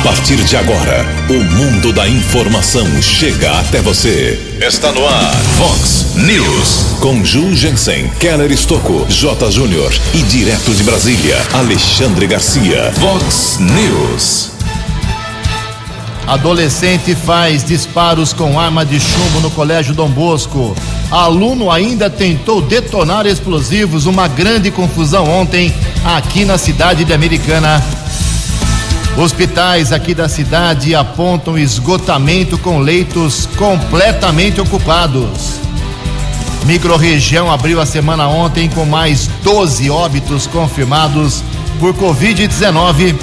A partir de agora, o mundo da informação chega até você. Está no ar, Fox News. Com Ju Jensen, Keller Estocco, J. Júnior e direto de Brasília, Alexandre Garcia. Fox News. Adolescente faz disparos com arma de chumbo no Colégio Dom Bosco. Aluno ainda tentou detonar explosivos, uma grande confusão ontem aqui na cidade de Americana. Hospitais aqui da cidade apontam esgotamento com leitos completamente ocupados. Microrregião abriu a semana ontem com mais 12 óbitos confirmados por Covid-19.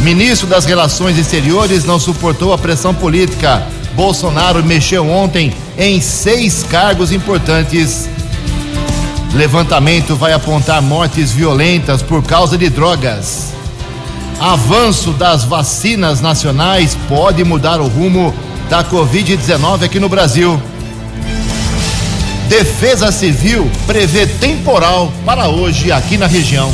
Ministro das Relações Exteriores não suportou a pressão política. Bolsonaro mexeu ontem em seis cargos importantes. Levantamento vai apontar mortes violentas por causa de drogas. Avanço das vacinas nacionais pode mudar o rumo da Covid-19 aqui no Brasil. Defesa Civil prevê temporal para hoje aqui na região.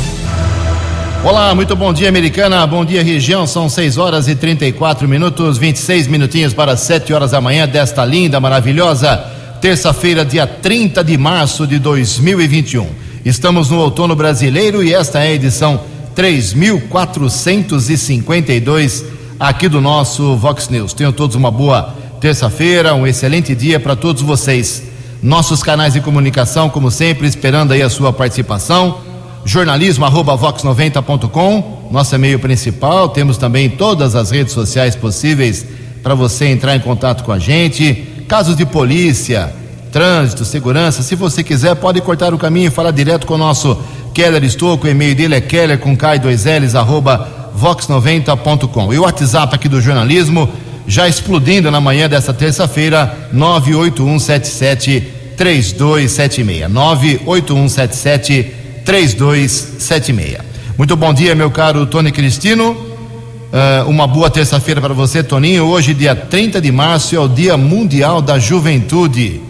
Olá, muito bom dia, americana. Bom dia, região. São 6 horas e 34 minutos, 26 minutinhos para 7 horas da manhã desta linda, maravilhosa terça-feira, dia 30 de março de 2021. Estamos no outono brasileiro e esta é a edição 3452 aqui do nosso Vox News. Tenham todos uma boa terça-feira, um excelente dia para todos vocês. Nossos canais de comunicação, como sempre, esperando aí a sua participação. Jornalismo arroba vox90.com, nosso e-mail principal. Temos também todas as redes sociais possíveis para você entrar em contato com a gente. Casos de polícia, trânsito, segurança, se você quiser, pode cortar o caminho e falar direto com o nosso Keller Estouco, o e-mail dele é keller com K2Ls, arroba vox90.com. E o WhatsApp aqui do jornalismo, já explodindo na manhã desta terça-feira, 981773276. 981773276. Muito bom dia, meu caro Tony Cristino. Uh, uma boa terça-feira para você, Toninho. Hoje, dia 30 de março, é o Dia Mundial da Juventude.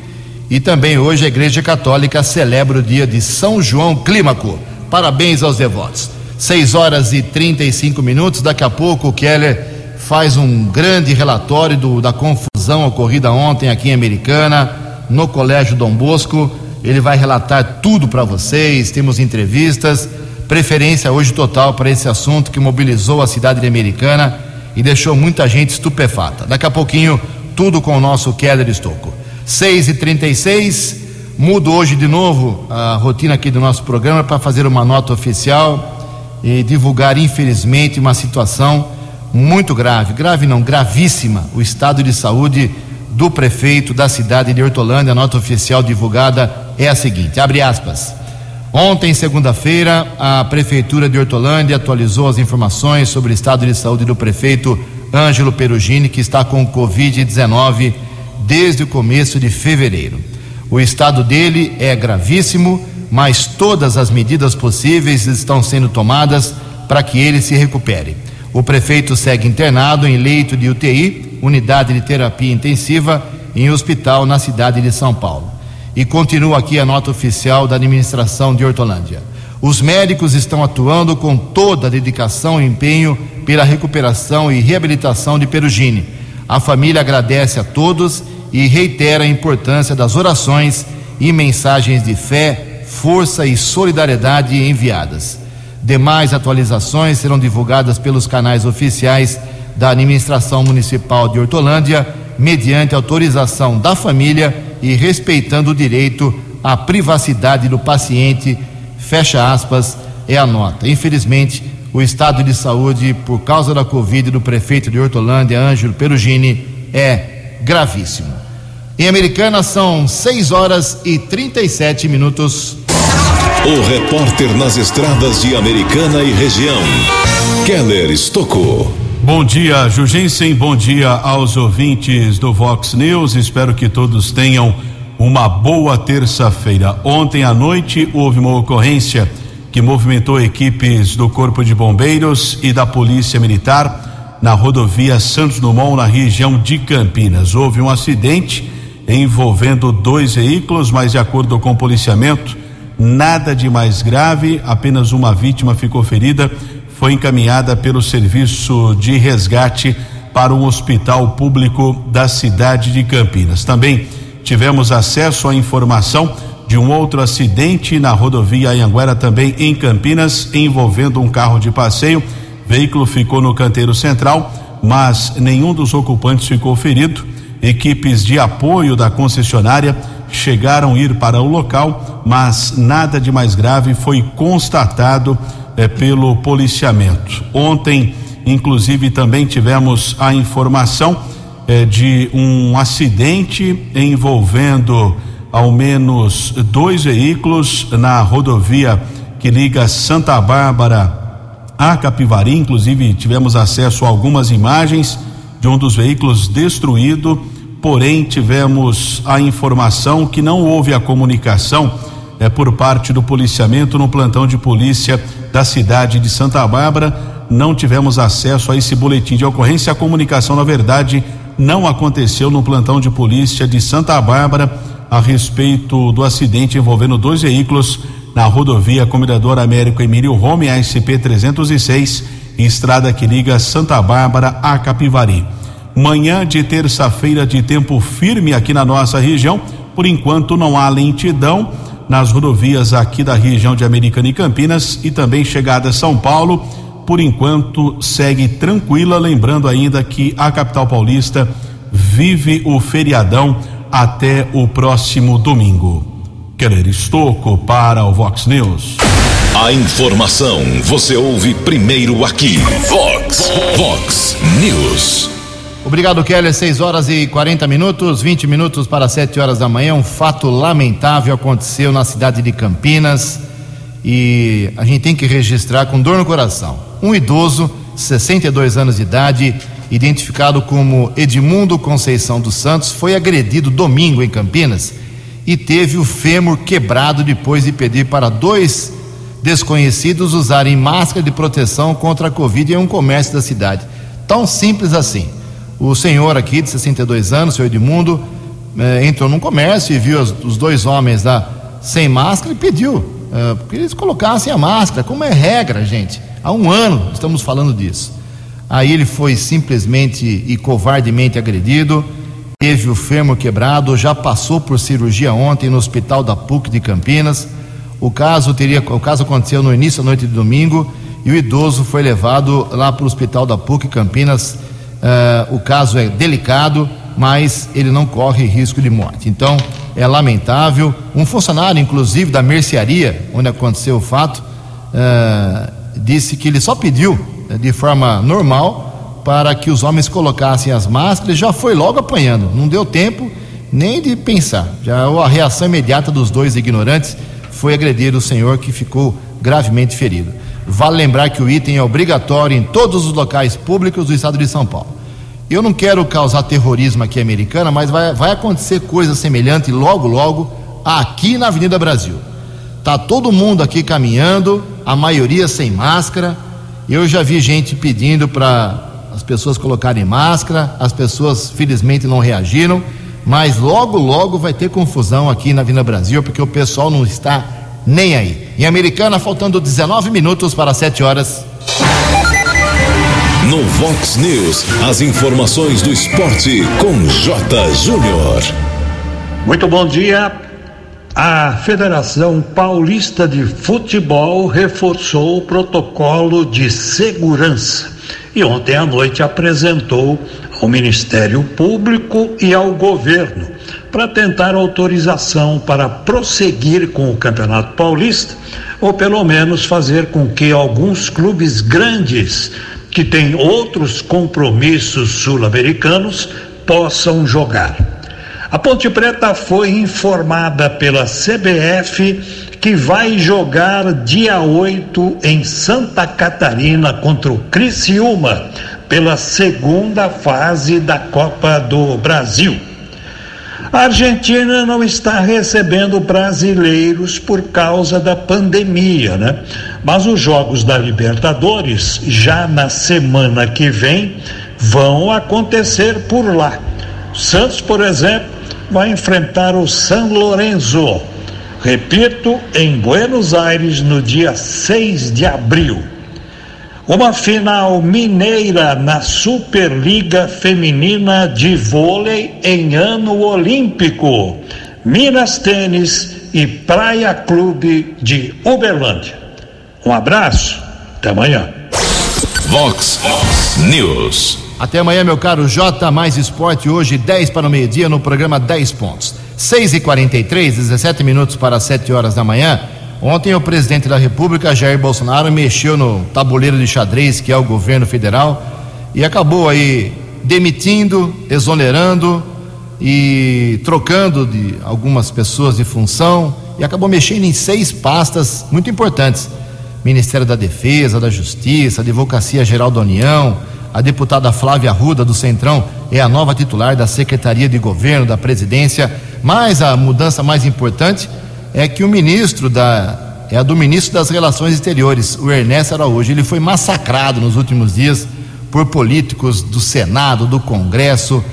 E também hoje a Igreja Católica celebra o dia de São João Clímaco. Parabéns aos devotos. 6 horas e 35 minutos. Daqui a pouco o Keller faz um grande relatório do, da confusão ocorrida ontem aqui em Americana, no Colégio Dom Bosco. Ele vai relatar tudo para vocês. Temos entrevistas. Preferência hoje total para esse assunto que mobilizou a cidade de Americana e deixou muita gente estupefata. Daqui a pouquinho, tudo com o nosso Keller Estocco. 6 e 36 mudo hoje de novo a rotina aqui do nosso programa para fazer uma nota oficial e divulgar, infelizmente, uma situação muito grave grave não, gravíssima o estado de saúde do prefeito da cidade de Hortolândia. A nota oficial divulgada é a seguinte: abre aspas. Ontem, segunda-feira, a Prefeitura de Hortolândia atualizou as informações sobre o estado de saúde do prefeito Ângelo Perugini, que está com Covid-19 desde o começo de fevereiro. O estado dele é gravíssimo, mas todas as medidas possíveis estão sendo tomadas para que ele se recupere. O prefeito segue internado em leito de UTI, unidade de terapia intensiva, em hospital na cidade de São Paulo. E continua aqui a nota oficial da administração de Hortolândia. Os médicos estão atuando com toda a dedicação e empenho pela recuperação e reabilitação de Perugini. A família agradece a todos e reitera a importância das orações e mensagens de fé, força e solidariedade enviadas. Demais atualizações serão divulgadas pelos canais oficiais da Administração Municipal de Hortolândia, mediante autorização da família e respeitando o direito à privacidade do paciente. Fecha aspas, é a nota. Infelizmente, o estado de saúde por causa da Covid do prefeito de Hortolândia, Ângelo Perugini, é gravíssimo. Em Americana são 6 horas e 37 minutos. O repórter nas estradas de Americana e região, Keller Estocou. Bom dia, Jugensen. Bom dia aos ouvintes do Vox News. Espero que todos tenham uma boa terça-feira. Ontem à noite houve uma ocorrência que movimentou equipes do Corpo de Bombeiros e da Polícia Militar na rodovia Santos Dumont, na região de Campinas. Houve um acidente envolvendo dois veículos, mas de acordo com o policiamento, nada de mais grave, apenas uma vítima ficou ferida. foi encaminhada pelo serviço de resgate para um hospital público da cidade de Campinas. Também tivemos acesso à informação de um outro acidente na rodovia Anhanguera, também em Campinas, envolvendo um carro de passeio. Veículo ficou no canteiro central, mas nenhum dos ocupantes ficou ferido. Equipes de apoio da concessionária chegaram a ir para o local, mas nada de mais grave foi constatado eh, pelo policiamento. Ontem, inclusive, também tivemos a informação eh, de um acidente envolvendo ao menos dois veículos na rodovia que liga Santa Bárbara a Capivari. Inclusive, tivemos acesso a algumas imagens de um dos veículos destruído, porém, tivemos a informação que não houve a comunicação é, por parte do policiamento no plantão de polícia da cidade de Santa Bárbara. Não tivemos acesso a esse boletim de ocorrência. A comunicação, na verdade, não aconteceu no plantão de polícia de Santa Bárbara a respeito do acidente envolvendo dois veículos na rodovia Comendador Américo Emílio Rome, ASP 306, estrada que liga Santa Bárbara a Capivari. Manhã de terça-feira de tempo firme aqui na nossa região. Por enquanto não há lentidão nas rodovias aqui da região de Americana e Campinas e também chegada a São Paulo. Por enquanto segue tranquila, lembrando ainda que a capital paulista vive o feriadão até o próximo domingo. Keller Estocco para o Vox News. A informação você ouve primeiro aqui. Vox, Vox News. Obrigado, Keller. 6 horas e 40 minutos, 20 minutos para 7 horas da manhã. Um fato lamentável aconteceu na cidade de Campinas e a gente tem que registrar com dor no coração. Um idoso, 62 anos de idade, identificado como Edmundo Conceição dos Santos, foi agredido domingo em Campinas e teve o fêmur quebrado depois de pedir para dois desconhecidos usarem máscara de proteção contra a Covid em um comércio da cidade. Tão simples assim. O senhor aqui, de 62 anos, senhor Edmundo, eh, entrou num comércio e viu os, os, dois homens lá sem máscara e pediu eh, que eles colocassem a máscara, como é regra, gente. Há um ano estamos falando disso. Aí ele foi simplesmente e covardemente agredido, teve o fêmur quebrado, já passou por cirurgia ontem no hospital da PUC de Campinas. O caso teria, o caso aconteceu no início da noite de domingo e o idoso foi levado lá para o hospital da PUC Campinas. Uh, o caso é delicado, mas ele não corre risco de morte. Então é lamentável. Um funcionário, inclusive da mercearia, onde aconteceu o fato, uh, disse que ele só pediu eh, de forma normal para que os homens colocassem as máscaras, já foi logo apanhando, não deu tempo nem de pensar. Já a reação imediata dos dois ignorantes foi agredir o senhor que ficou gravemente ferido. Vale lembrar que o item é obrigatório em todos os locais públicos do estado de São Paulo. Eu não quero causar terrorismo aqui americana, mas vai, vai acontecer coisa semelhante logo, logo aqui na Avenida Brasil. Tá todo mundo aqui caminhando, a maioria sem máscara, eu já vi gente pedindo para as pessoas colocarem máscara, as pessoas felizmente não reagiram, mas logo, logo vai ter confusão aqui na Vina Brasil, porque o pessoal não está nem aí. Em Americana, faltando 19 minutos para 7 horas. No Vox News, as informações do esporte com J. Júnior. Muito bom dia a Federação Paulista de Futebol reforçou o protocolo de segurança e ontem à noite apresentou ao Ministério Público e ao governo para tentar autorização para prosseguir com o Campeonato Paulista ou pelo menos fazer com que alguns clubes grandes que têm outros compromissos sul-americanos possam jogar. A Ponte Preta foi informada pela CBF que vai jogar dia 8 em Santa Catarina contra o Criciúma pela segunda fase da Copa do Brasil. A Argentina não está recebendo brasileiros por causa da pandemia, né? Mas os jogos da Libertadores, já na semana que vem, vão acontecer por lá. Santos, por exemplo, vai enfrentar o San Lorenzo. Repito, em Buenos Aires, no dia 6 de abril. Uma final mineira na Superliga Feminina de Vôlei em ano olímpico. Minas Tênis e Praia Clube de Uberlândia. Um abraço, até amanhã. Vox News. Até amanhã, meu caro J mais Esporte, hoje 10 para o meio-dia no programa 10 pontos. 6 e 43 17 minutos para 7 horas da manhã. Ontem o presidente da República, Jair Bolsonaro, mexeu no tabuleiro de xadrez que é o governo federal e acabou aí demitindo, exonerando e trocando de algumas pessoas de função e acabou mexendo em seis pastas muito importantes: Ministério da Defesa, da Justiça, Advocacia Geral da União. A deputada Flávia Ruda do Centrão é a nova titular da Secretaria de Governo da Presidência. Mas a mudança mais importante é que o ministro da é a do ministro das Relações Exteriores, o Ernesto Araújo. Ele foi massacrado nos últimos dias por políticos do Senado, do Congresso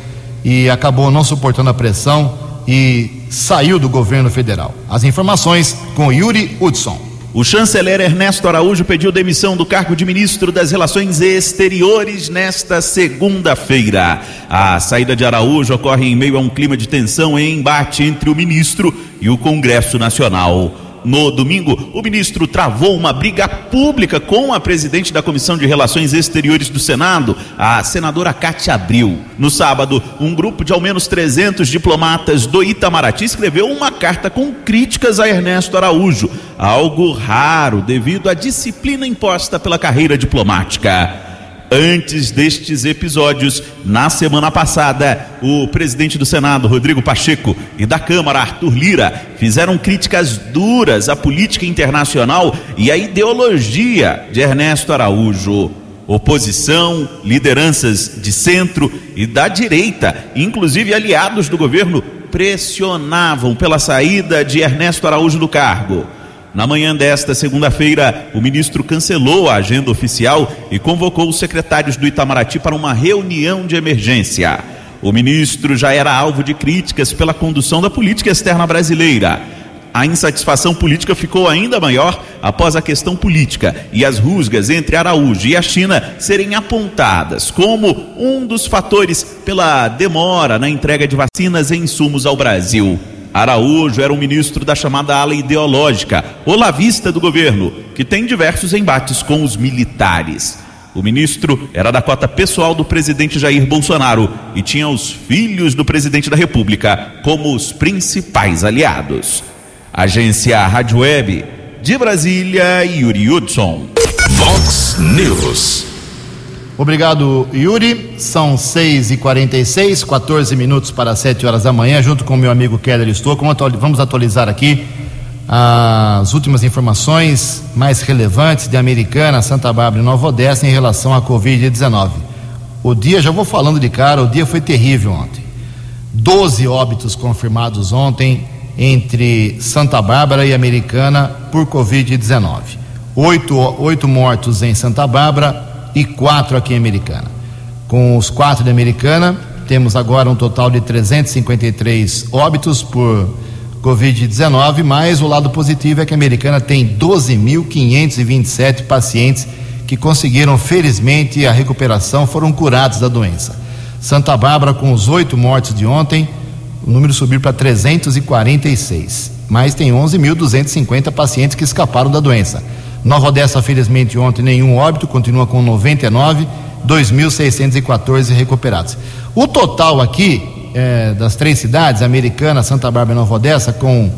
e acabou não suportando a pressão e saiu do governo federal. As informações com Yuri Hudson. O chanceler Ernesto Araújo pediu demissão do cargo de ministro das Relações Exteriores nesta segunda-feira. A saída de Araújo ocorre em meio a um clima de tensão e embate entre o ministro e o Congresso Nacional. No domingo, o ministro travou uma briga pública com a presidente da Comissão de Relações Exteriores do Senado, a senadora Cátia Abril. No sábado, um grupo de ao menos 300 diplomatas do Itamaraty escreveu uma carta com críticas a Ernesto Araújo, algo raro devido à disciplina imposta pela carreira diplomática. Antes destes episódios, na semana passada, o presidente do Senado, Rodrigo Pacheco, e da Câmara, Arthur Lira, fizeram críticas duras à política internacional e à ideologia de Ernesto Araújo. Oposição, lideranças de centro e da direita, inclusive aliados do governo, pressionavam pela saída de Ernesto Araújo do cargo. Na manhã desta segunda-feira, o ministro cancelou a agenda oficial e convocou os secretários do Itamaraty para uma reunião de emergência. O ministro já era alvo de críticas pela condução da política externa brasileira. A insatisfação política ficou ainda maior após a questão política e as rusgas entre Araújo e a China serem apontadas como um dos fatores pela demora na entrega de vacinas e insumos ao Brasil. Araújo era um ministro da chamada ala ideológica, olavista do governo, que tem diversos embates com os militares. O ministro era da cota pessoal do presidente Jair Bolsonaro e tinha os filhos do presidente da República como os principais aliados. Agência Rádio Web de Brasília, Yuri Hudson. Vox News. Obrigado, Yuri. São 6 e 46 14 minutos para 7 horas da manhã, junto com meu amigo Keller Estouco. Vamos atualizar aqui as últimas informações mais relevantes de Americana, Santa Bárbara e Nova Odessa em relação à Covid-19. O dia, já vou falando de cara, o dia foi terrível ontem. 12 óbitos confirmados ontem entre Santa Bárbara e Americana por Covid-19. Oito, oito mortos em Santa Bárbara, e quatro aqui em Americana. Com os quatro de Americana, temos agora um total de 353 óbitos por Covid-19, mas o lado positivo é que a Americana tem 12.527 pacientes que conseguiram, felizmente, a recuperação, foram curados da doença. Santa Bárbara, com os oito mortes de ontem, o número subiu para 346, mas tem 11.250 pacientes que escaparam da doença. Nova Odessa, felizmente, ontem nenhum óbito, continua com 99, 2.614 recuperados. O total aqui é, das três cidades, Americana, Santa Bárbara e Nova Odessa, com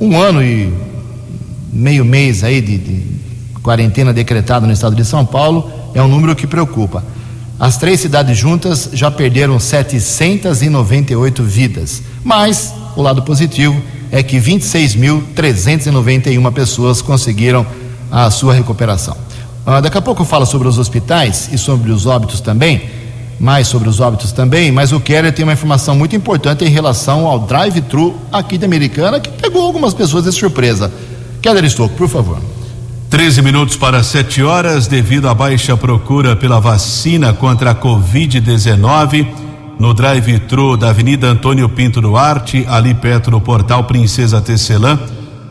um ano e meio mês aí de, de quarentena decretada no estado de São Paulo, é um número que preocupa. As três cidades juntas já perderam 798 vidas, mas o lado positivo é que 26.391 pessoas conseguiram a sua recuperação. Uh, daqui a pouco eu falo sobre os hospitais e sobre os óbitos também, mais sobre os óbitos também, mas o Keller tem uma informação muito importante em relação ao drive-thru aqui de Americana, que pegou algumas pessoas de surpresa. Keller Stocco, por favor. 13 minutos para 7 horas, devido à baixa procura pela vacina contra a Covid-19, no drive-thru da Avenida Antônio Pinto Duarte, ali perto do portal Princesa Tecelã,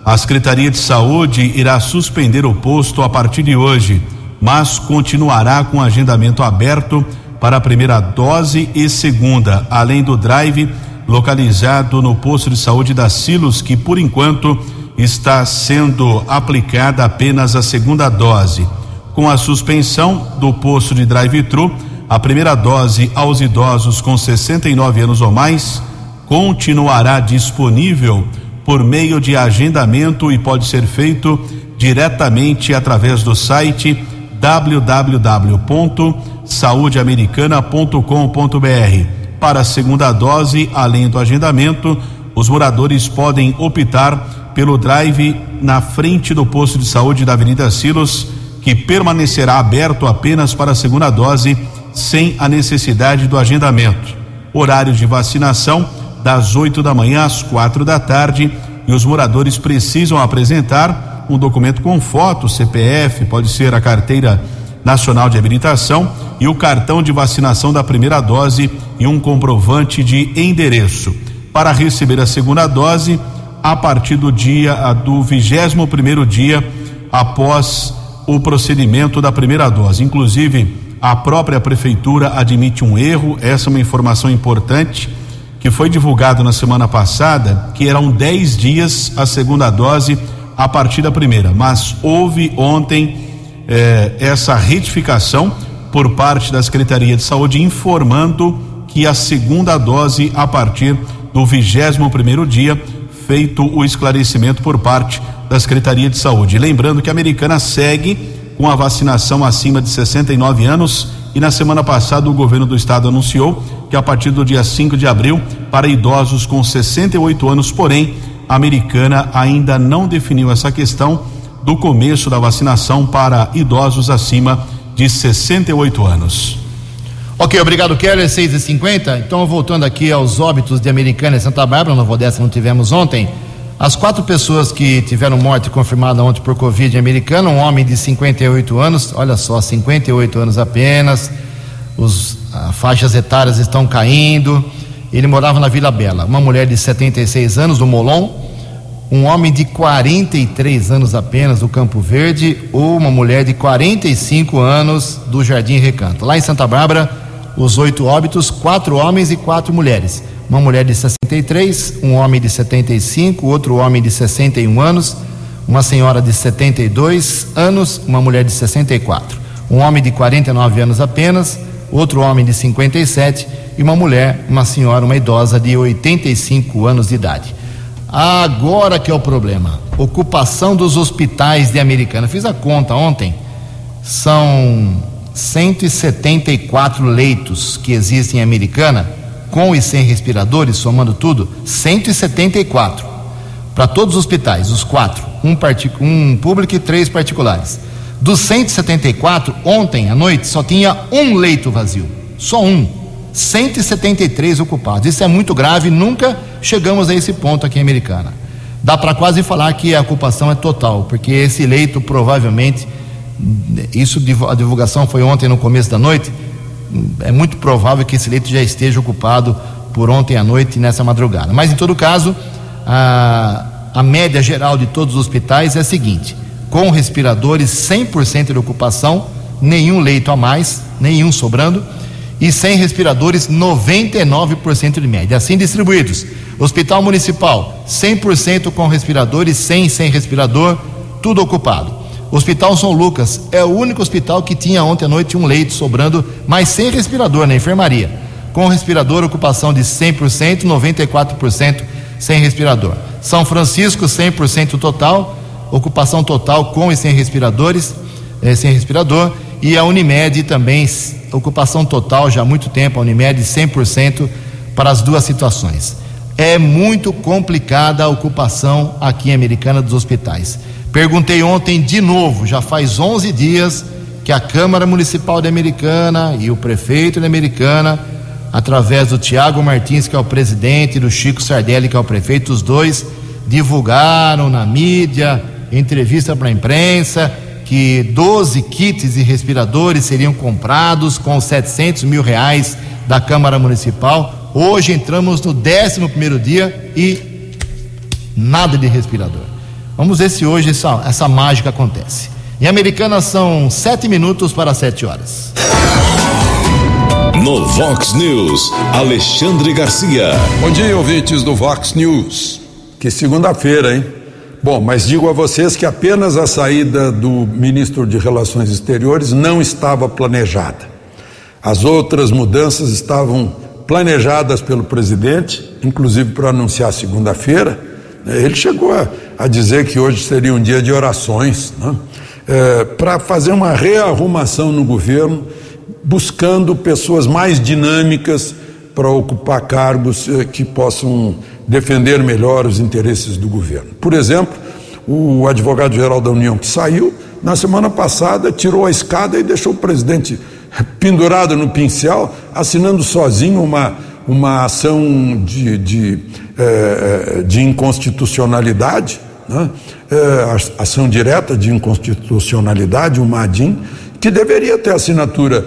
a Secretaria de Saúde irá suspender o posto a partir de hoje, mas continuará com agendamento aberto para a primeira dose e segunda, além do drive localizado no posto de saúde da Silos, que por enquanto está sendo aplicada apenas a segunda dose. Com a suspensão do posto de drive-thru, a primeira dose aos idosos com 69 anos ou mais continuará disponível por meio de agendamento e pode ser feito diretamente através do site www.saudeamericana.com.br. Para a segunda dose, além do agendamento, os moradores podem optar pelo drive na frente do posto de saúde da Avenida Silos, que permanecerá aberto apenas para a segunda dose, sem a necessidade do agendamento. Horário de vacinação das 8 da manhã às quatro da tarde e os moradores precisam apresentar um documento com foto, CPF, pode ser a carteira nacional de habilitação e o cartão de vacinação da primeira dose e um comprovante de endereço. Para receber a segunda dose, a partir do dia do vigésimo primeiro dia após o procedimento da primeira dose. Inclusive, a própria prefeitura admite um erro. Essa é uma informação importante que foi divulgado na semana passada, que eram 10 dias a segunda dose a partir da primeira. Mas houve ontem eh, essa retificação por parte da Secretaria de Saúde informando que a segunda dose a partir do vigésimo primeiro dia feito o esclarecimento por parte da Secretaria de Saúde. Lembrando que a americana segue com a vacinação acima de 69 anos e na semana passada o governo do estado anunciou que a partir do dia 5 de abril, para idosos com 68 anos, porém, a americana ainda não definiu essa questão do começo da vacinação para idosos acima de 68 anos. Ok, obrigado, Keller, 6 e 50 Então, voltando aqui aos óbitos de Americana e Santa Bárbara, Nova Odessa não tivemos ontem. As quatro pessoas que tiveram morte confirmada ontem por Covid Americana, um homem de 58 anos, olha só, 58 anos apenas, os, as faixas etárias estão caindo. Ele morava na Vila Bela. Uma mulher de 76 anos, do Molon, um homem de 43 anos apenas, do Campo Verde, ou uma mulher de 45 anos, do Jardim Recanto. Lá em Santa Bárbara, os oito óbitos, quatro homens e quatro mulheres. Uma mulher de 63, um homem de 75, outro homem de 61 anos, uma senhora de 72 anos, uma mulher de 64. Um homem de 49 anos apenas, outro homem de 57 e uma mulher, uma senhora, uma idosa de 85 anos de idade. Agora que é o problema. Ocupação dos hospitais de Americana. Fiz a conta ontem. São 174 leitos que existem em Americana, com e sem respiradores, somando tudo, 174. Para todos os hospitais, os quatro, um, um público e três particulares. Dos 174, ontem à noite só tinha um leito vazio, só um. 173 ocupados. Isso é muito grave, nunca chegamos a esse ponto aqui em Americana. Dá para quase falar que a ocupação é total, porque esse leito provavelmente isso a divulgação foi ontem no começo da noite. É muito provável que esse leito já esteja ocupado por ontem à noite e nessa madrugada. Mas em todo caso, a, a média geral de todos os hospitais é a seguinte: com respiradores 100% de ocupação, nenhum leito a mais, nenhum sobrando, e sem respiradores 99% de média, assim distribuídos. Hospital Municipal 100% com respiradores, 100 sem respirador, tudo ocupado. Hospital São Lucas é o único hospital que tinha ontem à noite um leito sobrando, mas sem respirador na enfermaria. Com respirador, ocupação de 100%, 94% sem respirador. São Francisco, 100% total, ocupação total com e sem respiradores, eh, sem respirador. E a Unimed também, ocupação total já há muito tempo, a Unimed 100% para as duas situações. É muito complicada a ocupação aqui em Americana dos hospitais. Perguntei ontem de novo, já faz 11 dias que a Câmara Municipal de Americana e o prefeito de Americana, através do Tiago Martins, que é o presidente, e do Chico Sardelli, que é o prefeito, os dois divulgaram na mídia, entrevista para a imprensa, que 12 kits e respiradores seriam comprados com 700 mil reais da Câmara Municipal. Hoje entramos no 11 primeiro dia e nada de respirador. Vamos ver se hoje essa, essa mágica acontece. Em Americana são sete minutos para sete horas. No Vox News, Alexandre Garcia. Bom dia, ouvintes do Vox News. Que segunda-feira, hein? Bom, mas digo a vocês que apenas a saída do ministro de Relações Exteriores não estava planejada. As outras mudanças estavam planejadas pelo presidente, inclusive para anunciar segunda-feira. Ele chegou a, a, dizer que hoje seria um dia de orações, né? é, para fazer uma rearrumação no governo buscando pessoas mais dinâmicas para ocupar cargos eh, que possam defender melhor os interesses do governo. Por exemplo, o advogado-geral da União que saiu, na semana passada, tirou a escada e deixou o presidente pendurado no pincel, assinando sozinho uma, uma ação de, de, eh, de inconstitucionalidade, né? eh, ação direta de inconstitucionalidade, uma ADIM, que deveria ter assinatura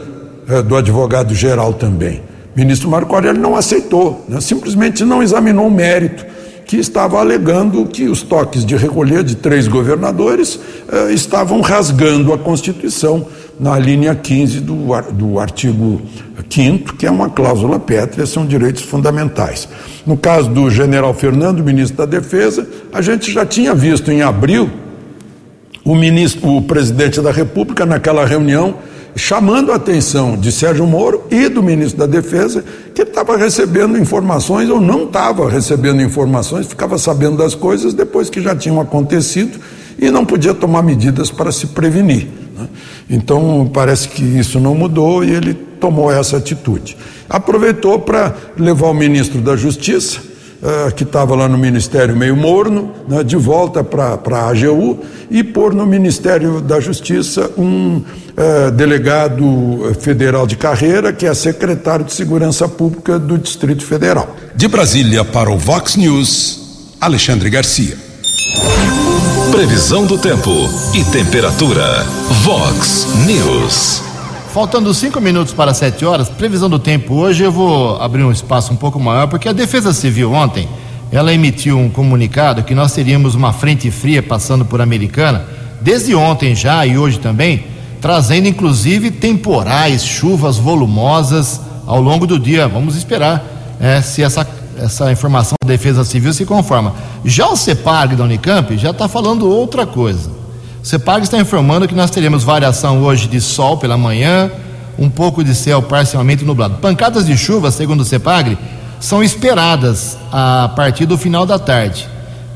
do advogado-geral também. O ministro Marco Aurélio não aceitou, né? simplesmente não examinou o mérito, que estava alegando que os toques de recolher de três governadores eh, estavam rasgando a Constituição na linha 15 do, do artigo 5, que é uma cláusula pétrea, são direitos fundamentais. No caso do general Fernando, ministro da Defesa, a gente já tinha visto em abril o, ministro, o presidente da República, naquela reunião, chamando a atenção de Sérgio Moro e do ministro da Defesa, que estava recebendo informações ou não estava recebendo informações, ficava sabendo das coisas depois que já tinham acontecido e não podia tomar medidas para se prevenir. Né? Então, parece que isso não mudou e ele tomou essa atitude. Aproveitou para levar o ministro da Justiça, uh, que estava lá no Ministério meio morno, né, de volta para a AGU e pôr no Ministério da Justiça um uh, delegado federal de carreira, que é secretário de Segurança Pública do Distrito Federal. De Brasília para o Vox News, Alexandre Garcia. Previsão do tempo e temperatura. Vox News. Faltando cinco minutos para sete horas, previsão do tempo hoje, eu vou abrir um espaço um pouco maior, porque a Defesa Civil ontem, ela emitiu um comunicado que nós teríamos uma frente fria passando por Americana, desde ontem já e hoje também, trazendo inclusive temporais, chuvas volumosas ao longo do dia. Vamos esperar é, se essa, essa informação da Defesa Civil se conforma. Já o CEPAG da Unicamp já está falando outra coisa. CEPAG está informando que nós teremos variação hoje de sol pela manhã, um pouco de céu parcialmente nublado. Pancadas de chuva, segundo o CEPAG, são esperadas a partir do final da tarde.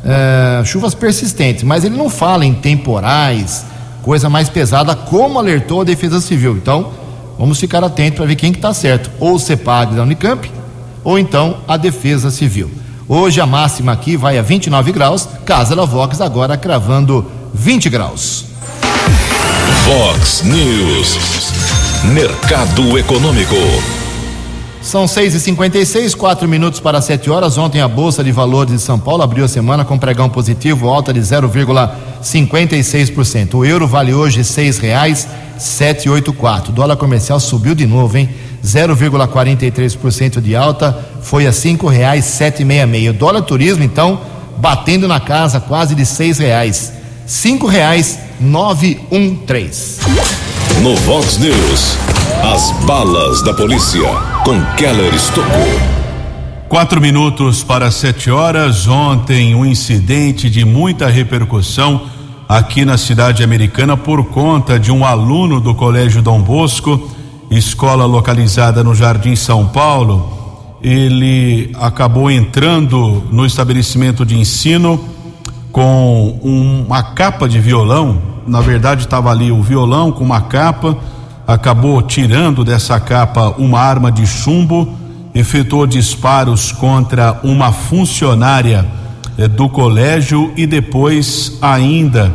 É, chuvas persistentes, mas ele não fala em temporais, coisa mais pesada, como alertou a Defesa Civil. Então, vamos ficar atentos para ver quem que está certo, ou o CEPAG da Unicamp, ou então a Defesa Civil. Hoje a máxima aqui vai a 29 graus, Casa da Vox agora cravando 20 graus. Fox News. Mercado Econômico. São 6 e 56 4 minutos para 7 horas. Ontem a Bolsa de Valores de São Paulo abriu a semana com pregão positivo, alta de 0,56%. O euro vale hoje seis reais 784. O dólar comercial subiu de novo, hein? 0,43% de alta, foi a cinco reais 766. O dólar turismo, então, batendo na casa quase de seis reais cinco reais nove um três. No Vox News, as balas da polícia com Keller Estocou. Quatro minutos para sete horas. Ontem, um incidente de muita repercussão aqui na cidade americana por conta de um aluno do Colégio Dom Bosco, escola localizada no Jardim São Paulo. Ele acabou entrando no estabelecimento de ensino com uma capa de violão. Na verdade, estava ali o violão com uma capa. Acabou tirando dessa capa uma arma de chumbo, efetuou disparos contra uma funcionária eh, do colégio e depois ainda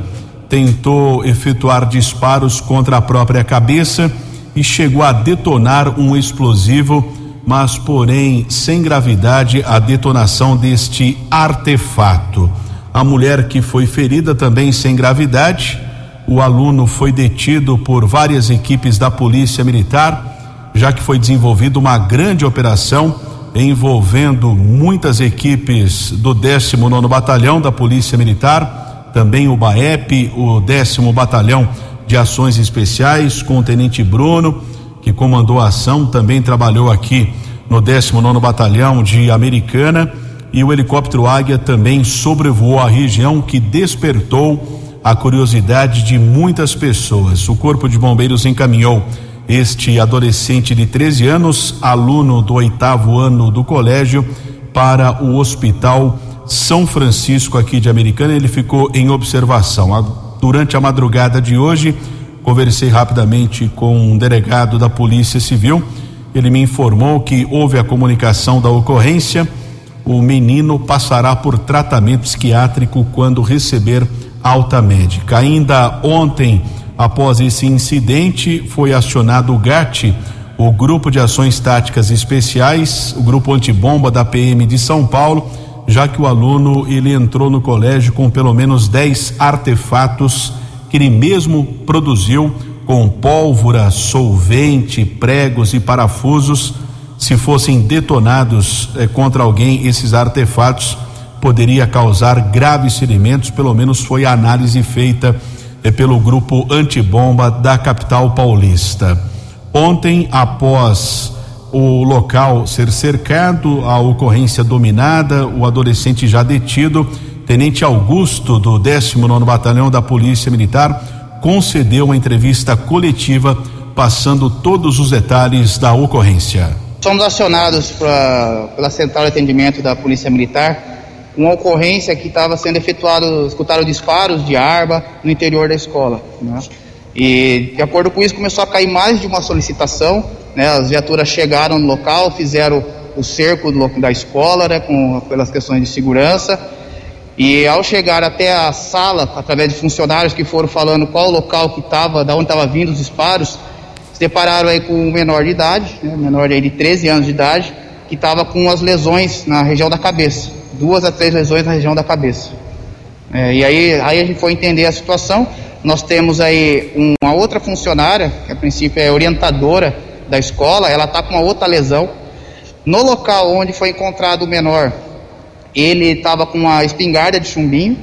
tentou efetuar disparos contra a própria cabeça e chegou a detonar um explosivo, mas porém sem gravidade a detonação deste artefato a mulher que foi ferida também sem gravidade. O aluno foi detido por várias equipes da Polícia Militar, já que foi desenvolvida uma grande operação envolvendo muitas equipes do 19 Batalhão da Polícia Militar, também o BAEP, o 10 Batalhão de Ações Especiais, com o Tenente Bruno, que comandou a ação, também trabalhou aqui no 19 Batalhão de Americana, e o helicóptero Águia também sobrevoou a região, que despertou a curiosidade de muitas pessoas. O Corpo de Bombeiros encaminhou este adolescente de 13 anos, aluno do oitavo ano do colégio, para o Hospital São Francisco aqui de Americana. Ele ficou em observação. Durante a madrugada de hoje, conversei rapidamente com um delegado da Polícia Civil. Ele me informou que houve a comunicação da ocorrência. O menino passará por tratamento psiquiátrico quando receber alta médica. Ainda ontem, após esse incidente, foi acionado o GAT, o Grupo de Ações Táticas Especiais, o Grupo Antibomba da PM de São Paulo, já que o aluno ele entrou no colégio com pelo menos 10 artefatos que ele mesmo produziu com pólvora, solvente, pregos e parafusos. Se fossem detonados eh, contra alguém, esses artefatos poderia causar graves ferimentos, pelo menos foi a análise feita eh, pelo grupo antibomba da capital paulista. Ontem, após o local ser cercado, a ocorrência dominada, o adolescente já detido, Tenente Augusto, do 19 Batalhão da Polícia Militar, concedeu uma entrevista coletiva passando todos os detalhes da ocorrência. Somos acionados pra, pela Central de Atendimento da Polícia Militar uma ocorrência que estava sendo efetuado, escutaram disparos de arma no interior da escola. Né? E de acordo com isso começou a cair mais de uma solicitação, né? As viaturas chegaram no local, fizeram o cerco da escola, né? Com pelas questões de segurança. E ao chegar até a sala, através de funcionários que foram falando qual local que estava, da onde estava vindo os disparos, se depararam aí com um menor de idade, né? menor aí de 13 anos de idade, que estava com as lesões na região da cabeça duas a três lesões na região da cabeça. É, e aí, aí a gente foi entender a situação. Nós temos aí uma outra funcionária, que a princípio é orientadora da escola, ela está com uma outra lesão. No local onde foi encontrado o menor, ele estava com uma espingarda de chumbinho,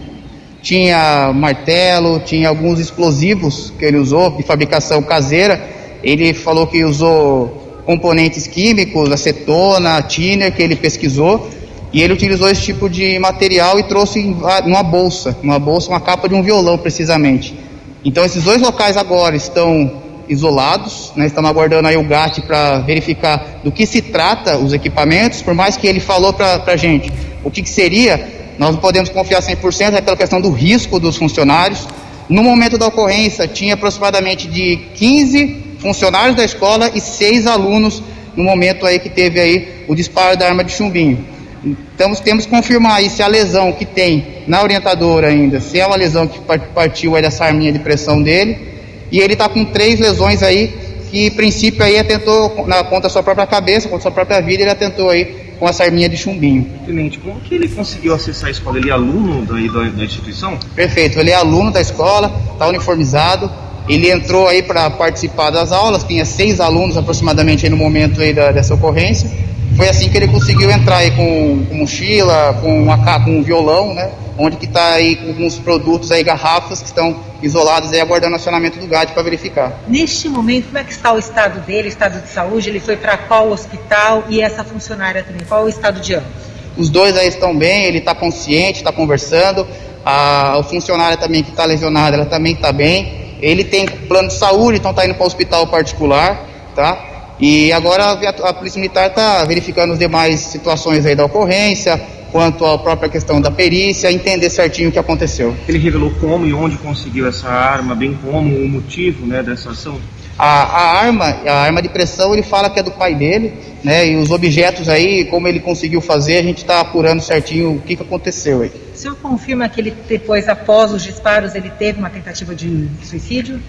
tinha martelo, tinha alguns explosivos que ele usou de fabricação caseira. Ele falou que usou componentes químicos, acetona, tiner, que ele pesquisou e ele utilizou esse tipo de material e trouxe numa bolsa, uma bolsa, uma capa de um violão precisamente. Então esses dois locais agora estão isolados, né, estamos aguardando aí o GAT para verificar do que se trata os equipamentos, por mais que ele falou para a gente o que, que, seria, nós não podemos confiar 100%, é pela questão do risco dos funcionários. No momento da ocorrência, tinha aproximadamente de 15 funcionários da escola e seis alunos no momento aí que teve aí o disparo da arma de chumbinho. Então temos que confirmar aí se a lesão que tem na orientadora ainda, se é uma lesão que partiu aí dessa arminha de pressão dele, e ele está com três lesões aí, que em princípio aí atentou na, contra a sua própria cabeça, contra a sua própria vida, ele atentou aí com essa arminha de chumbinho. Tenente, como que ele conseguiu acessar a escola? Ele é aluno da, da, da instituição? Perfeito, ele é aluno da escola, está uniformizado, ele entrou aí para participar das aulas, tinha seis alunos aproximadamente aí no momento aí da, dessa ocorrência, foi assim que ele conseguiu entrar aí com, com mochila, com, uma, com um violão, né? Onde que está aí alguns produtos aí, garrafas que estão isolados aí aguardando acionamento do GAD para verificar. Neste momento, como é que está o estado dele, o estado de saúde? Ele foi para qual hospital e essa funcionária também? Qual o estado de ambos? Os dois aí estão bem, ele está consciente, está conversando. A, a funcionária também que está lesionada, ela também está bem. Ele tem plano de saúde, então está indo para o hospital particular, tá? E agora a, a Polícia Militar está verificando as demais situações aí da ocorrência, quanto à própria questão da perícia, entender certinho o que aconteceu. Ele revelou como e onde conseguiu essa arma, bem como o motivo né, dessa ação? A, a, arma, a arma de pressão, ele fala que é do pai dele, né? E os objetos aí, como ele conseguiu fazer, a gente está apurando certinho o que, que aconteceu aí. O senhor confirma que ele depois, após os disparos, ele teve uma tentativa de suicídio?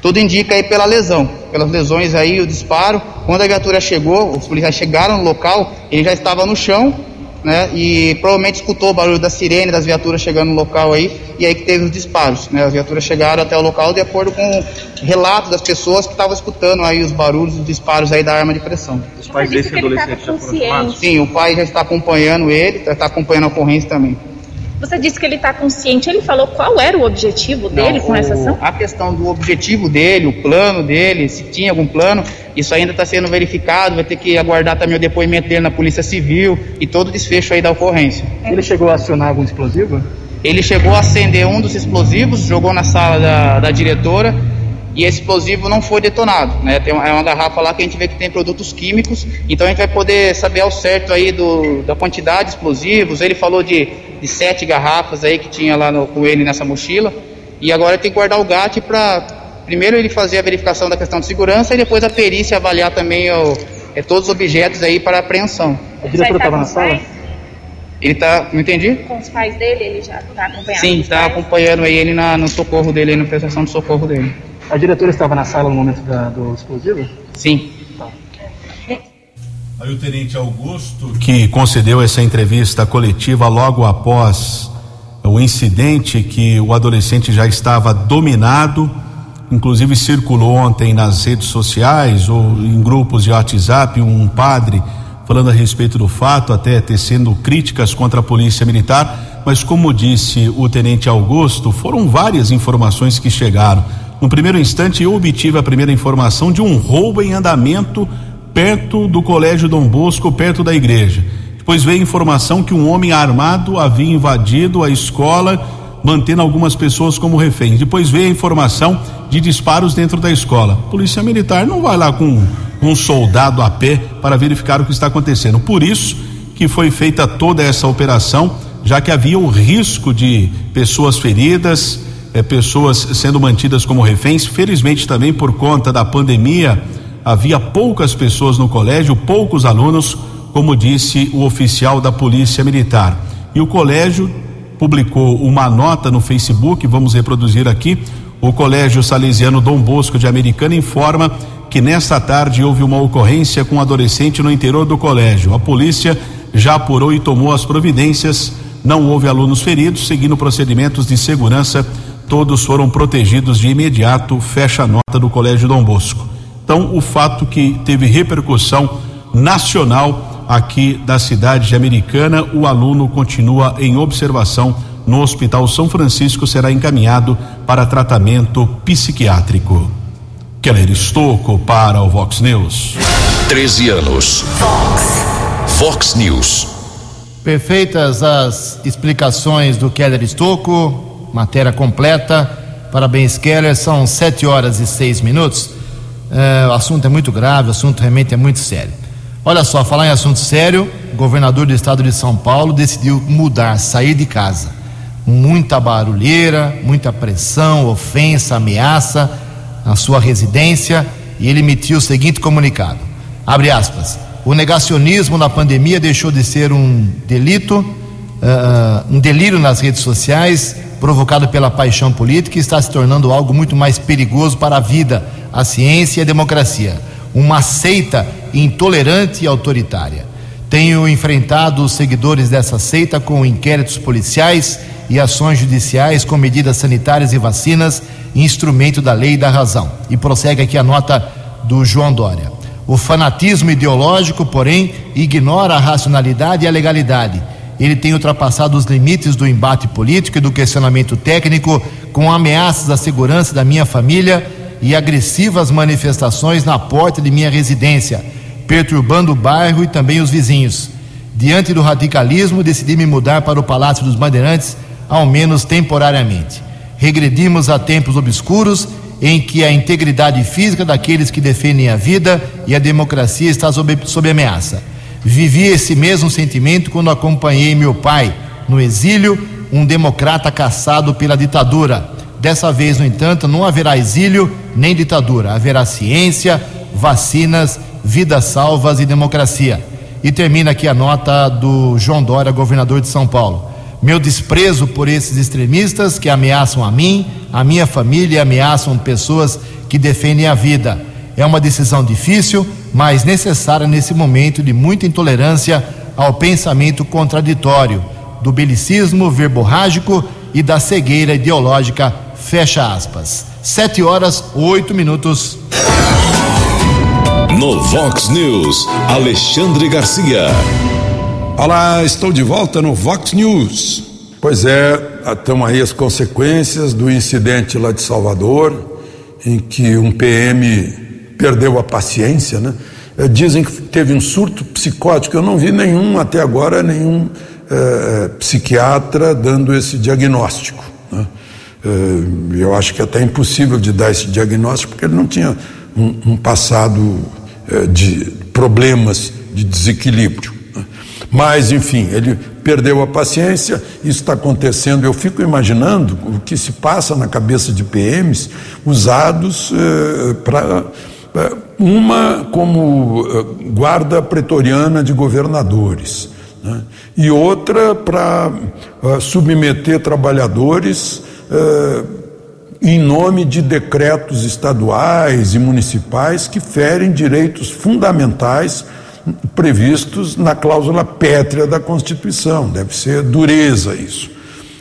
Tudo indica aí pela lesão, pelas lesões aí, o disparo. Quando a viatura chegou, os policiais chegaram no local, ele já estava no chão, né? E provavelmente escutou o barulho da sirene das viaturas chegando no local aí, e aí que teve os disparos, né? As viaturas chegaram até o local de acordo com relatos das pessoas que estavam escutando aí os barulhos, os disparos aí da arma de pressão. Os pais desse adolescente já foram chamados? Sim, o pai já está acompanhando ele, já está acompanhando a ocorrência também. Você disse que ele está consciente. Ele falou qual era o objetivo dele Não, com essa ação? A questão do objetivo dele, o plano dele, se tinha algum plano, isso ainda está sendo verificado. Vai ter que aguardar também o depoimento dele na Polícia Civil e todo o desfecho aí da ocorrência. Ele chegou a acionar algum explosivo? Ele chegou a acender um dos explosivos, jogou na sala da, da diretora e esse explosivo não foi detonado. Né? Tem uma, é uma garrafa lá que a gente vê que tem produtos químicos, então a gente vai poder saber ao certo aí do, da quantidade de explosivos. Ele falou de, de sete garrafas aí que tinha lá no, com ele nessa mochila e agora tem que guardar o GAT para primeiro ele fazer a verificação da questão de segurança e depois a perícia avaliar também o, é, todos os objetos aí para apreensão. A diretora estava na sala? Ele tá, não entendi? Com os pais dele, ele já está acompanhando? Sim, está pais? acompanhando aí ele na, no socorro dele, aí, na prestação de socorro dele. A diretora estava na sala no momento da- do explosivo? Sim. Aí o tenente Augusto, que concedeu essa entrevista coletiva logo após o incidente que o adolescente já estava dominado, inclusive circulou ontem nas redes sociais ou em grupos de WhatsApp um padre falando a respeito do fato, até tecendo críticas contra a polícia militar, mas como disse o tenente Augusto, foram várias informações que chegaram. No primeiro instante eu obtive a primeira informação de um roubo em andamento perto do Colégio Dom Bosco, perto da igreja. Depois veio informação que um homem armado havia invadido a escola, mantendo algumas pessoas como reféns. Depois veio a informação de disparos dentro da escola. Polícia Militar não vai lá com um soldado a pé para verificar o que está acontecendo. Por isso que foi feita toda essa operação, já que havia o risco de pessoas feridas, eh, pessoas sendo mantidas como reféns. Felizmente também por conta da pandemia, havia poucas pessoas no colégio, poucos alunos, como disse o oficial da Polícia Militar. E o colégio publicou uma nota no Facebook, vamos reproduzir aqui. O Colégio Salesiano Dom Bosco de Americana informa que nesta tarde houve uma ocorrência com um adolescente no interior do colégio. A polícia já apurou e tomou as providências. Não houve alunos feridos, seguindo procedimentos de segurança. Todos foram protegidos de imediato. Fecha a nota do Colégio Dom Bosco. Então, o fato que teve repercussão nacional aqui da cidade de Americana, o aluno continua em observação no Hospital São Francisco, será encaminhado para tratamento psiquiátrico. Keller Estocco para o Vox News. 13 anos. Vox News. Perfeitas as explicações do Keller Estocco, matéria completa. Parabéns, Keller. São sete horas e seis minutos. É, o assunto é muito grave, o assunto realmente é muito sério. Olha só, falar em assunto sério, o governador do estado de São Paulo decidiu mudar, sair de casa. Muita barulheira, muita pressão, ofensa, ameaça na sua residência e ele emitiu o seguinte comunicado: abre aspas. O negacionismo na pandemia deixou de ser um delito, uh, um delírio nas redes sociais, provocado pela paixão política, está se tornando algo muito mais perigoso para a vida, a ciência e a democracia. Uma seita intolerante e autoritária. Tenho enfrentado os seguidores dessa seita com inquéritos policiais e ações judiciais com medidas sanitárias e vacinas, instrumento da lei e da razão. E prossegue aqui a nota do João Dória. O fanatismo ideológico, porém, ignora a racionalidade e a legalidade. Ele tem ultrapassado os limites do embate político e do questionamento técnico com ameaças à segurança da minha família e agressivas manifestações na porta de minha residência, perturbando o bairro e também os vizinhos. Diante do radicalismo, decidi me mudar para o Palácio dos Bandeirantes, ao menos temporariamente. Regredimos a tempos obscuros em que a integridade física daqueles que defendem a vida e a democracia está sob, sob ameaça. Vivi esse mesmo sentimento quando acompanhei meu pai no exílio, um democrata caçado pela ditadura. Dessa vez, no entanto, não haverá exílio nem ditadura, haverá ciência, vacinas, vidas salvas e democracia. E termina aqui a nota do João Dória, governador de São Paulo. Meu desprezo por esses extremistas que ameaçam a mim, a minha família ameaçam pessoas que defendem a vida. É uma decisão difícil, mas necessária nesse momento de muita intolerância ao pensamento contraditório, do belicismo verborrágico e da cegueira ideológica. Fecha aspas. Sete horas, oito minutos. No Vox News, Alexandre Garcia. Olá, estou de volta no Vox News. Pois é, estão aí as consequências do incidente lá de Salvador, em que um PM perdeu a paciência, né? Eh, dizem que teve um surto psicótico. Eu não vi nenhum até agora, nenhum eh, psiquiatra dando esse diagnóstico. Né? Eh, eu acho que é até impossível de dar esse diagnóstico, porque ele não tinha um, um passado eh, de problemas de desequilíbrio. Né? Mas, enfim, ele perdeu a paciência, isso está acontecendo. Eu fico imaginando o que se passa na cabeça de PMs usados para. Eh, uma como eh, guarda pretoriana de governadores, né? e outra para uh, submeter trabalhadores uh, em nome de decretos estaduais e municipais que ferem direitos fundamentais previstos na cláusula pétrea da Constituição. Deve ser dureza isso.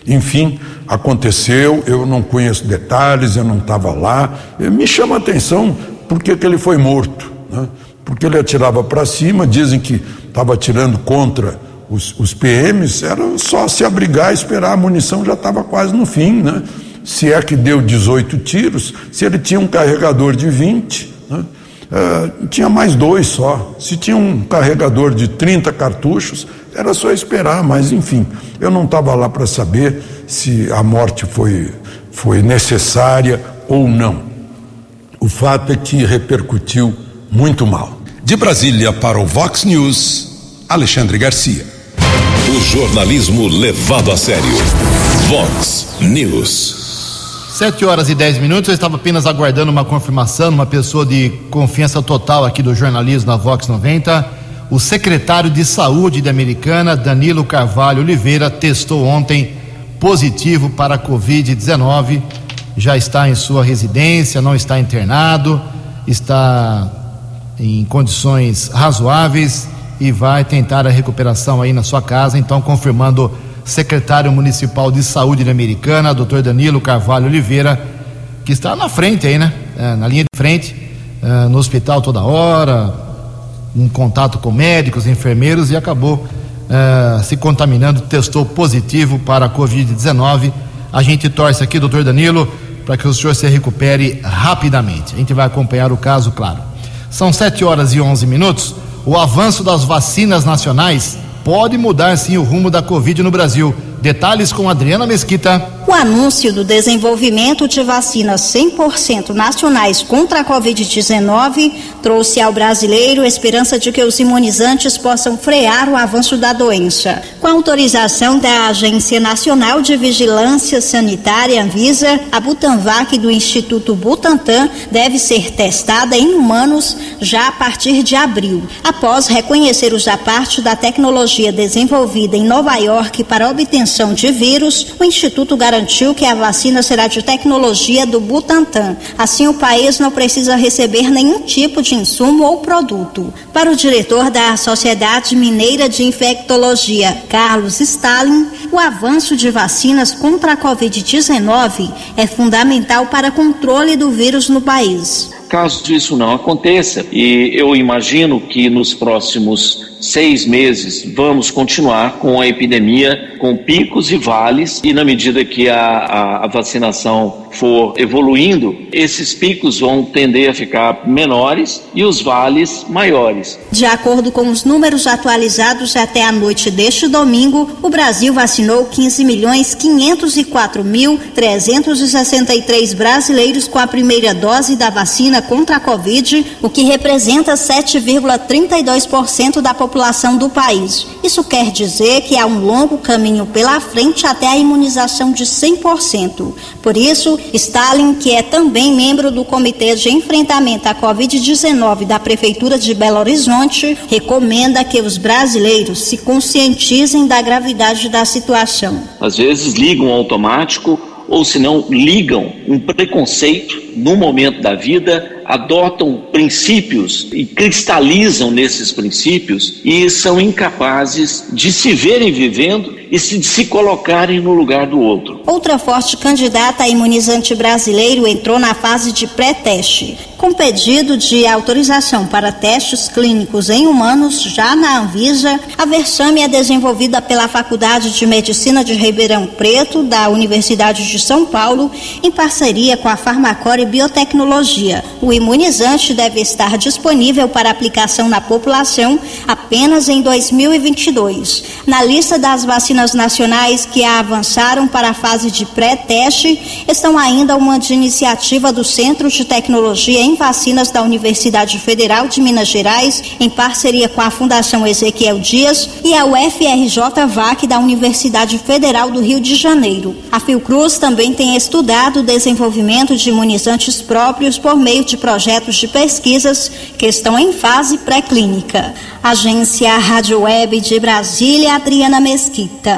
Enfim, aconteceu, eu não conheço detalhes, eu não estava lá. Me chama a atenção porque que ele foi morto. Né? Porque ele atirava para cima, dizem que estava atirando contra os, os, PMs, era só se abrigar esperar, a munição já estava quase no fim. Né? Se é que deu 18 tiros, se ele tinha um carregador de 20, né? Uh, tinha mais dois só. Se tinha um carregador de 30 cartuchos, era só esperar, mas enfim, eu não estava lá para saber se a morte foi, foi necessária ou não. O fato é que repercutiu muito mal. De Brasília para o Vox News, Alexandre Garcia. O jornalismo levado a sério. Vox News. Sete horas e dez minutos, eu estava apenas aguardando uma confirmação, uma pessoa de confiança total aqui do jornalismo na Vox 90. O secretário de Saúde da Americana, Danilo Carvalho Oliveira, testou ontem positivo para a Covid-19. Já está em sua residência, não está internado, está em condições razoáveis e vai tentar a recuperação aí na sua casa. Então, confirmando secretário municipal de saúde Americana, doutor Danilo Carvalho Oliveira, que está na frente aí, né? É, na linha de frente, é, no hospital toda hora, em contato com médicos, enfermeiros e acabou é, se contaminando, testou positivo para a Covid-19. A gente torce aqui, doutor Danilo, para que o senhor se recupere rapidamente. A gente vai acompanhar o caso, claro. São 7 horas e 11 minutos. O avanço das vacinas nacionais pode mudar sim o rumo da Covid no Brasil. Detalhes com Adriana Mesquita. O anúncio do desenvolvimento de vacinas 100% nacionais contra a Covid-19 trouxe ao brasileiro esperança de que os imunizantes possam frear o avanço da doença. Com autorização da Agência Nacional de Vigilância Sanitária, Anvisa, a Butanvac do Instituto Butantan deve ser testada em humanos já a partir de abril. Após reconhecer uso da parte da tecnologia desenvolvida em Nova York para obtenção de vírus, o Instituto garantiu que a vacina será de tecnologia do Butantan. Assim, o país não precisa receber nenhum tipo de insumo ou produto. Para o diretor da Sociedade Mineira de Infectologia, Carlos Stalin, o avanço de vacinas contra a Covid-19 é fundamental para controle do vírus no país. Caso isso não aconteça, e eu imagino que nos próximos seis meses vamos continuar com a epidemia com picos e vales e na medida que a, a, a, vacinação for evoluindo, esses picos vão tender a ficar menores e os vales maiores. De acordo com os números atualizados até a noite deste domingo, o Brasil vacinou 15 milhões 504 mil 363 brasileiros com a primeira dose da vacina contra a Covid, o que representa 7,32% da população do país. Isso quer dizer que há um longo caminho pela frente até a imunização de 100%. Por isso, Stalin, que é também membro do Comitê de Enfrentamento à Covid-19 da Prefeitura de Belo Horizonte, recomenda que os brasileiros se conscientizem da gravidade da situação. Às vezes ligam automático ou se não ligam um preconceito no momento da vida adotam princípios e cristalizam nesses princípios e são incapazes de se verem vivendo e se, se colocarem no lugar do outro. Outra forte candidata a imunizante brasileiro entrou na fase de pré-teste. Com pedido de autorização para testes clínicos em humanos já na Anvisa, a Versame é desenvolvida pela Faculdade de Medicina de Ribeirão Preto, da Universidade de São Paulo, em parceria com a Farmacore Biotecnologia. O imunizante deve estar disponível para aplicação na população apenas em 2022. Na lista das vacinas nacionais que avançaram para a fase de pré-teste estão ainda uma de iniciativa do Centro de Tecnologia em Vacinas da Universidade Federal de Minas Gerais, em parceria com a Fundação Ezequiel Dias e a UFRJ VAC da Universidade Federal do Rio de Janeiro. A Fiocruz também tem estudado o desenvolvimento de imunizantes próprios por meio de projetos de pesquisas que estão em fase pré-clínica. Agência Rádio Web de Brasília, Adriana Mesquita.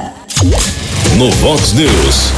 No Vox News,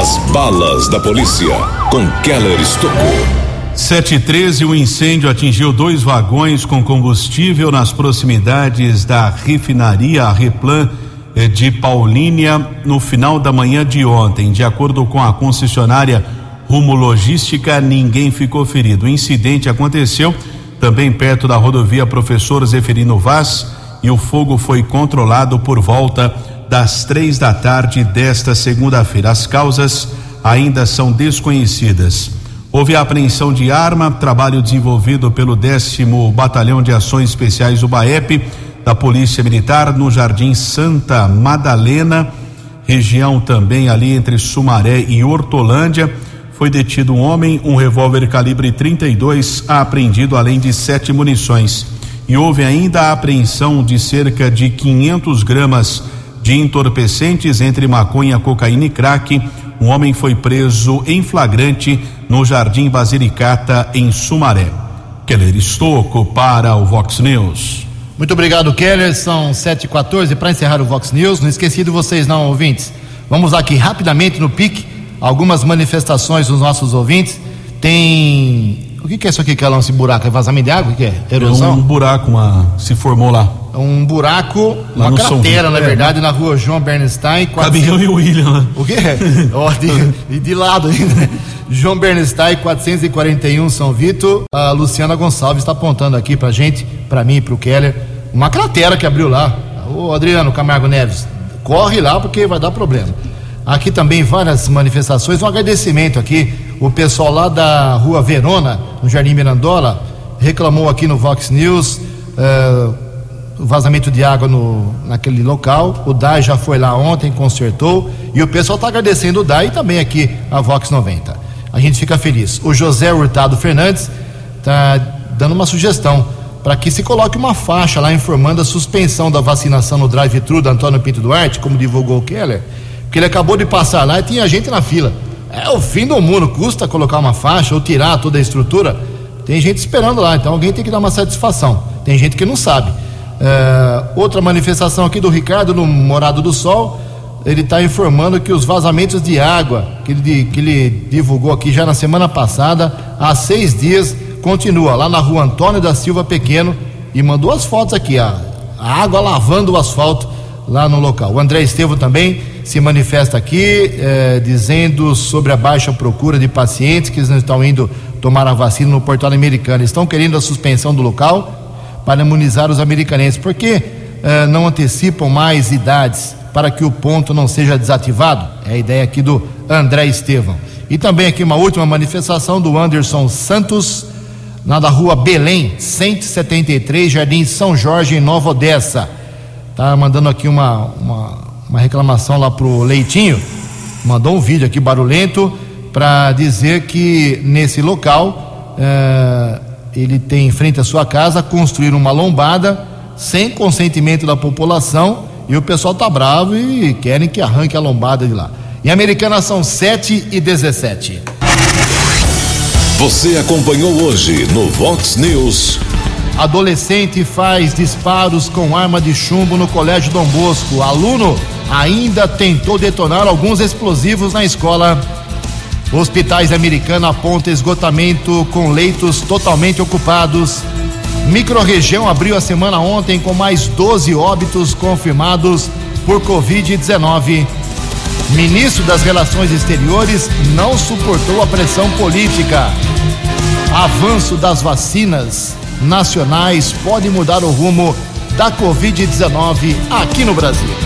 as balas da polícia com Keller Estocou. 713, o incêndio atingiu dois vagões com combustível nas proximidades da refinaria Replan eh, de Paulínia no final da manhã de ontem. De acordo com a concessionária Rumo Logística, ninguém ficou ferido. O incidente aconteceu também perto da rodovia Professor Zeferino Vaz e o fogo foi controlado por volta das três da tarde desta segunda-feira. As causas ainda são desconhecidas. Houve a apreensão de arma, trabalho desenvolvido pelo décimo Batalhão de Ações Especiais do BAEP, da Polícia Militar, no Jardim Santa Madalena, região também ali entre Sumaré e Hortolândia. Foi detido um homem, um revólver calibre 32 apreendido, além de sete munições. E houve ainda a apreensão de cerca de 500 gramas de entorpecentes entre maconha, cocaína e crack. Um homem foi preso em flagrante no Jardim Basilicata, em Sumaré. Keller Estocco para o Vox News. Muito obrigado, Keller. São 7h14 para encerrar o Vox News. Não esqueci de vocês, não, ouvintes. Vamos aqui rapidamente no PIC. Algumas manifestações dos nossos ouvintes. Tem. O que, que é isso aqui que é esse buraco? É vazamento de água? O que é? Erosão? É um buraco, uma. Se formou lá. Um buraco, Lá uma cratera, na É. verdade, na rua João Bernstein. Caminhão e William lá. O quê? Ó, de, e de lado ainda. né? João Bernstein, 441 São Vito. A Luciana Gonçalves está apontando aqui pra gente, pra mim e pro Keller, uma cratera que abriu lá. Ô Adriano Camargo Neves, corre lá porque vai dar problema. Aqui também várias manifestações, um agradecimento aqui. O pessoal lá da rua Verona, no Jardim Mirandola, reclamou aqui no Vox News. o vazamento de água no, naquele local. O DAI já foi lá ontem, consertou. E o pessoal está agradecendo o DAI e também aqui a Vox 90. A gente fica feliz. O José Hurtado Fernandes está dando uma sugestão para que se coloque uma faixa lá informando a suspensão da vacinação no drive-thru da Antônio Pinto Duarte, como divulgou o Keller, porque ele acabou de passar lá e tinha gente na fila. É o fim do mundo, custa colocar uma faixa ou tirar toda a estrutura. Tem gente esperando lá, então alguém tem que dar uma satisfação. Tem gente que não sabe. É, outra manifestação aqui do Ricardo no Morado do Sol. Ele está informando que os vazamentos de água que ele, que ele divulgou aqui já na semana passada, há seis dias, continua lá na rua Antônio da Silva Pequeno e mandou as fotos aqui, a, a água lavando o asfalto lá no local. O André Estevo também se manifesta aqui, eh, dizendo sobre a baixa procura de pacientes que não estão indo tomar a vacina no portal americano. Estão querendo a suspensão do local para imunizar os americanenses. Por que eh, não antecipam mais idades para que o ponto não seja desativado? É a ideia aqui do André Estevão. E também aqui uma última manifestação do Anderson Santos, na da rua Belém, 173, Jardim São Jorge, em Nova Odessa. Tá mandando aqui uma, uma, uma reclamação lá pro Leitinho. Mandou um vídeo aqui barulhento para dizer que nesse local eh, ele tem em frente à sua casa construir uma lombada sem consentimento da população e o pessoal tá bravo e querem que arranque a lombada de lá. Em Americana são 7 e 17. Você acompanhou hoje no Vox News. Adolescente faz disparos com arma de chumbo no Colégio Dom Bosco. Aluno ainda tentou detonar alguns explosivos na escola. Hospitais Americana aponta esgotamento com leitos totalmente ocupados. Microrregião abriu a semana ontem com mais 12 óbitos confirmados por Covid-19. Ministro das Relações Exteriores não suportou a pressão política. Avanço das vacinas nacionais pode mudar o rumo da Covid-19 aqui no Brasil.